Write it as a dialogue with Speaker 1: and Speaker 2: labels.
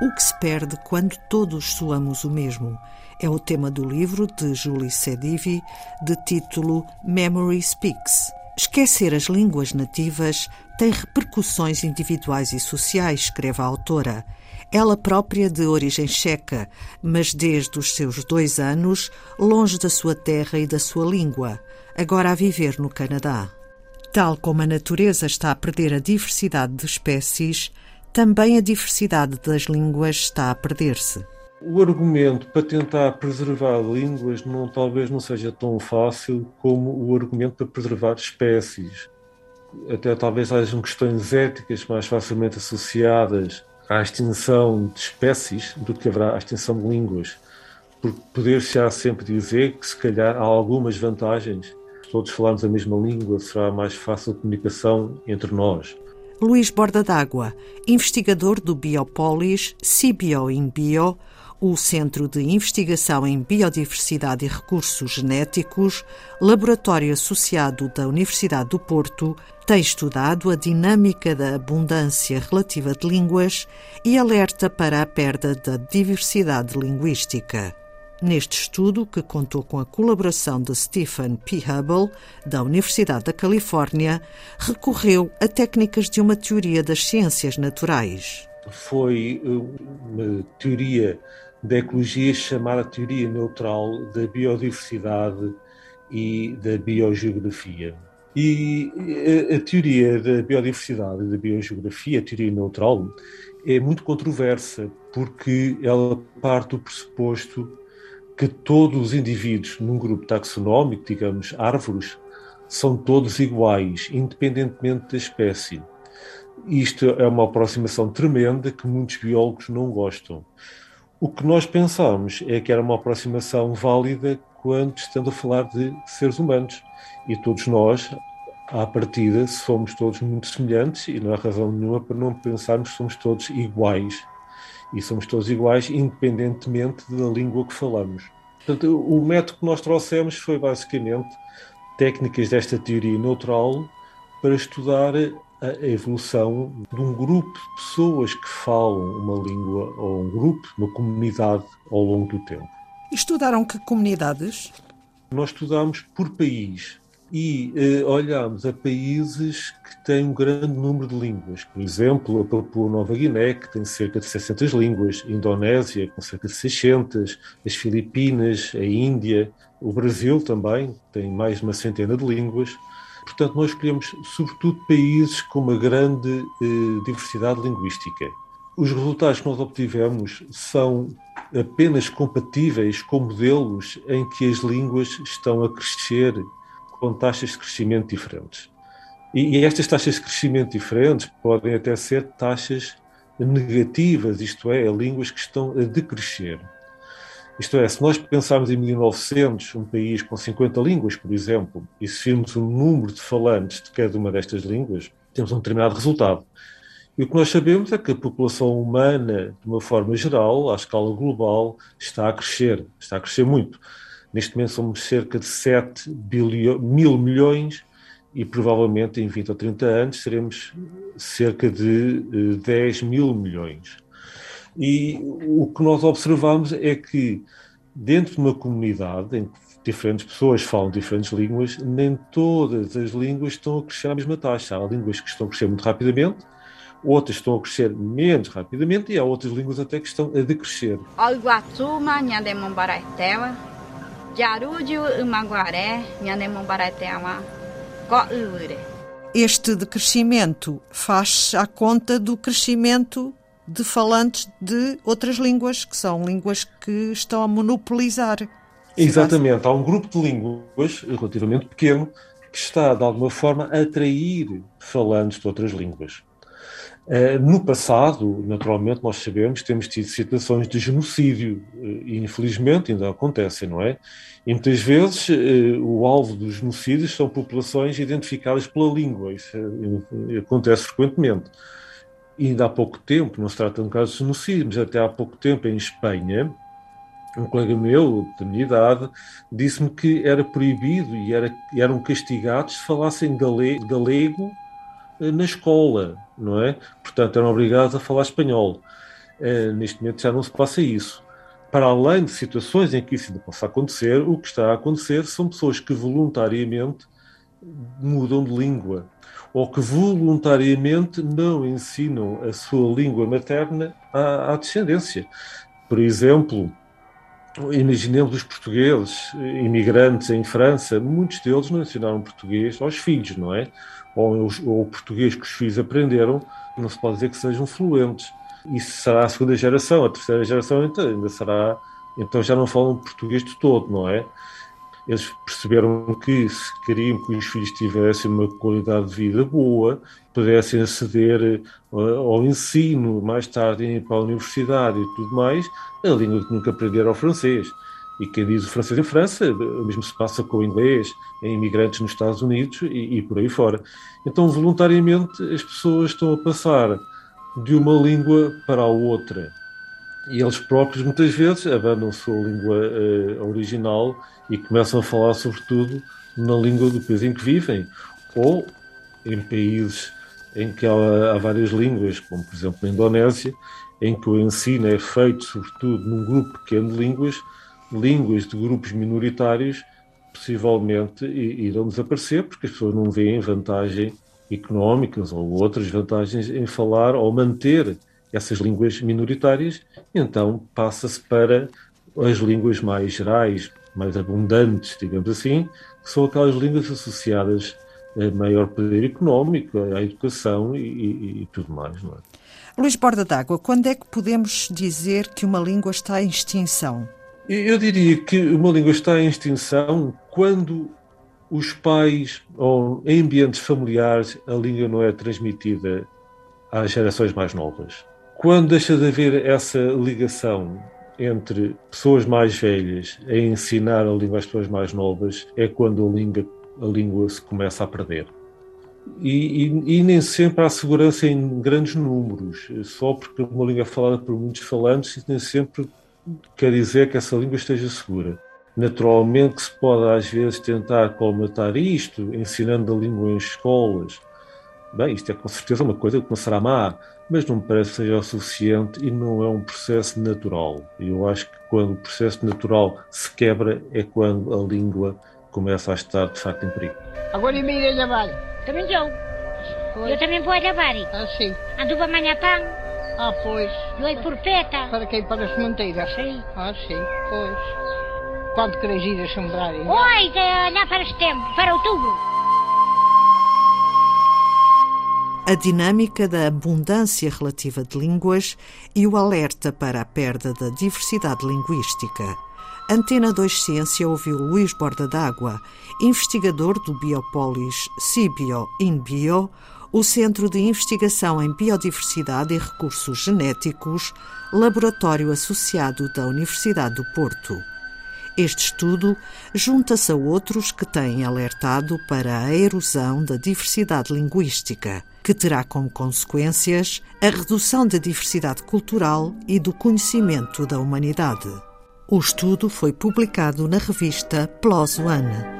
Speaker 1: O que se perde quando todos soamos o mesmo? É o tema do livro de Julie Sedivi, de título Memory Speaks. Esquecer as línguas nativas tem repercussões individuais e sociais, escreve a autora. Ela própria de origem checa, mas desde os seus dois anos, longe da sua terra e da sua língua, agora a viver no Canadá. Tal como a natureza está a perder a diversidade de espécies, também a diversidade das línguas está a perder-se.
Speaker 2: O argumento para tentar preservar línguas não, talvez não seja tão fácil como o argumento para preservar espécies. Até talvez hajam questões éticas mais facilmente associadas à extinção de espécies do que haverá à extinção de línguas. Porque poder-se-á sempre dizer que, se calhar, há algumas vantagens. Se todos falarmos a mesma língua, será mais fácil a comunicação entre nós.
Speaker 1: Luís Borda d'Água, investigador do Biopolis CBio in Bio, o Centro de Investigação em Biodiversidade e Recursos Genéticos, laboratório associado da Universidade do Porto, tem estudado a dinâmica da abundância relativa de línguas e alerta para a perda da diversidade linguística. Neste estudo, que contou com a colaboração de Stephen P. Hubble, da Universidade da Califórnia, recorreu a técnicas de uma teoria das ciências naturais.
Speaker 2: Foi uh, uma teoria da ecologia chamada teoria neutral da biodiversidade e da biogeografia. E a, a teoria da biodiversidade e da biogeografia, a teoria neutral, é muito controversa porque ela parte do pressuposto que todos os indivíduos num grupo taxonómico, digamos árvores, são todos iguais, independentemente da espécie. Isto é uma aproximação tremenda que muitos biólogos não gostam. O que nós pensamos é que era uma aproximação válida quando estamos a falar de seres humanos. E todos nós, à partida, somos todos muito semelhantes e não há razão nenhuma para não pensarmos que somos todos iguais e somos todos iguais, independentemente da língua que falamos. Portanto, o método que nós trouxemos foi basicamente técnicas desta teoria neutral para estudar a evolução de um grupo de pessoas que falam uma língua, ou um grupo, uma comunidade, ao longo do tempo.
Speaker 1: Estudaram que comunidades?
Speaker 2: Nós estudamos por país e eh, olhamos a países que têm um grande número de línguas. Por exemplo, a Papua Nova Guiné, que tem cerca de 600 línguas, a Indonésia, com cerca de 600, as Filipinas, a Índia, o Brasil também tem mais de uma centena de línguas. Portanto, nós escolhemos sobretudo países com uma grande eh, diversidade linguística. Os resultados que nós obtivemos são apenas compatíveis com modelos em que as línguas estão a crescer com taxas de crescimento diferentes. E, e estas taxas de crescimento diferentes podem até ser taxas negativas, isto é, línguas que estão a decrescer. Isto é, se nós pensarmos em 1900, um país com 50 línguas, por exemplo, e se virmos o número de falantes de cada uma destas línguas, temos um determinado resultado. E o que nós sabemos é que a população humana, de uma forma geral, à escala global, está a crescer, está a crescer muito. Neste momento somos cerca de 7 bilhões, mil milhões e provavelmente em 20 ou 30 anos seremos cerca de 10 eh, mil milhões. E o que nós observamos é que dentro de uma comunidade em que diferentes pessoas falam diferentes línguas, nem todas as línguas estão a crescer à mesma taxa. Há línguas que estão a crescer muito rapidamente, outras estão a crescer menos rapidamente e há outras línguas até que estão a decrescer.
Speaker 1: Este decrescimento faz à conta do crescimento de falantes de outras línguas, que são línguas que estão a monopolizar.
Speaker 2: Exatamente, há um grupo de línguas relativamente pequeno que está, de alguma forma, a atrair falantes de outras línguas. Eh, no passado, naturalmente, nós sabemos, temos tido situações de genocídio eh, e, infelizmente, ainda acontecem, não é? E muitas vezes eh, o alvo dos genocídios são populações identificadas pela língua, isso acontece frequentemente. E ainda há pouco tempo, não se trata de um caso de genocídio, mas até há pouco tempo em Espanha, um colega meu, da minha idade, disse-me que era proibido e era, eram castigados se falassem galego na escola, não é? Portanto, eram obrigados a falar espanhol. Uh, neste momento já não se passa isso. Para além de situações em que isso ainda possa acontecer, o que está a acontecer são pessoas que voluntariamente mudam de língua ou que voluntariamente não ensinam a sua língua materna à, à descendência. Por exemplo, imaginemos os portugueses imigrantes em França, muitos deles não ensinaram português aos filhos, não é? Ou, ou o português que os filhos aprenderam, não se pode dizer que sejam fluentes. Isso será a segunda geração, a terceira geração então, ainda será, então já não falam português de todo, não é? Eles perceberam que se queriam que os filhos tivessem uma qualidade de vida boa, pudessem aceder eh, ao ensino, mais tarde para a universidade e tudo mais, a língua que nunca aprenderam o francês. E quem diz o francês em França, o mesmo se passa com o inglês, em imigrantes nos Estados Unidos e, e por aí fora. Então, voluntariamente, as pessoas estão a passar de uma língua para a outra e eles próprios muitas vezes abandonam a sua língua uh, original e começam a falar sobretudo na língua do país em que vivem. Ou em países em que há, há, várias línguas, como por exemplo na Indonésia, em que o ensino é feito sobretudo num grupo pequeno de línguas, línguas de grupos minoritários possivelmente irão desaparecer porque as pessoas não veem vantagem económicas ou outras vantagens em falar ou manter essas línguas minoritárias, então passa-se para as línguas mais gerais, mais abundantes, digamos assim, que são aquelas línguas associadas a maior poder económico, à educação e, e, e tudo mais. Não é?
Speaker 1: Luís Borda d'Água, quando é que podemos dizer que uma língua está em extinção?
Speaker 2: Eu diria que uma língua está em extinção quando os pais ou em ambientes familiares a língua não é transmitida às gerações mais novas. Quando deixa de haver essa ligação entre pessoas mais velhas a ensinar a língua às pessoas mais novas, é quando a língua, a língua se começa a perder. E, e, e, nem sempre há segurança em grandes números, só porque uma língua é falada por muitos falantes, nem sempre quer dizer que essa língua esteja segura. Naturalmente que se pode às vezes tentar colmatar isto, ensinando a língua em escolas, Bem, isto é com certeza uma coisa que não será má, mas não me parece que seja o suficiente e não é um processo natural. Eu acho que quando o processo natural se quebra é quando a língua começa a estar de facto em perigo.
Speaker 3: Agora e me a lavar?
Speaker 4: Também eu. Eu também vou a lavar.
Speaker 3: Ah, sim.
Speaker 4: Ando para amanhã pão.
Speaker 3: Ah, pois.
Speaker 4: Eu por peta.
Speaker 3: Para quem? Para as manteigas?
Speaker 4: Sim.
Speaker 3: Ah, sim, pois. Quando queres ir a sembrar?
Speaker 4: Oi, lá para setembro, para outubro.
Speaker 1: A dinâmica da abundância relativa de línguas e o alerta para a perda da diversidade linguística. Antena 2 Ciência ouviu Luís Borda d'Água, investigador do Biopolis Cibio InBio, o Centro de Investigação em Biodiversidade e Recursos Genéticos, laboratório associado da Universidade do Porto. Este estudo junta-se a outros que têm alertado para a erosão da diversidade linguística que terá como consequências a redução da diversidade cultural e do conhecimento da humanidade. O estudo foi publicado na revista PLOS ONE.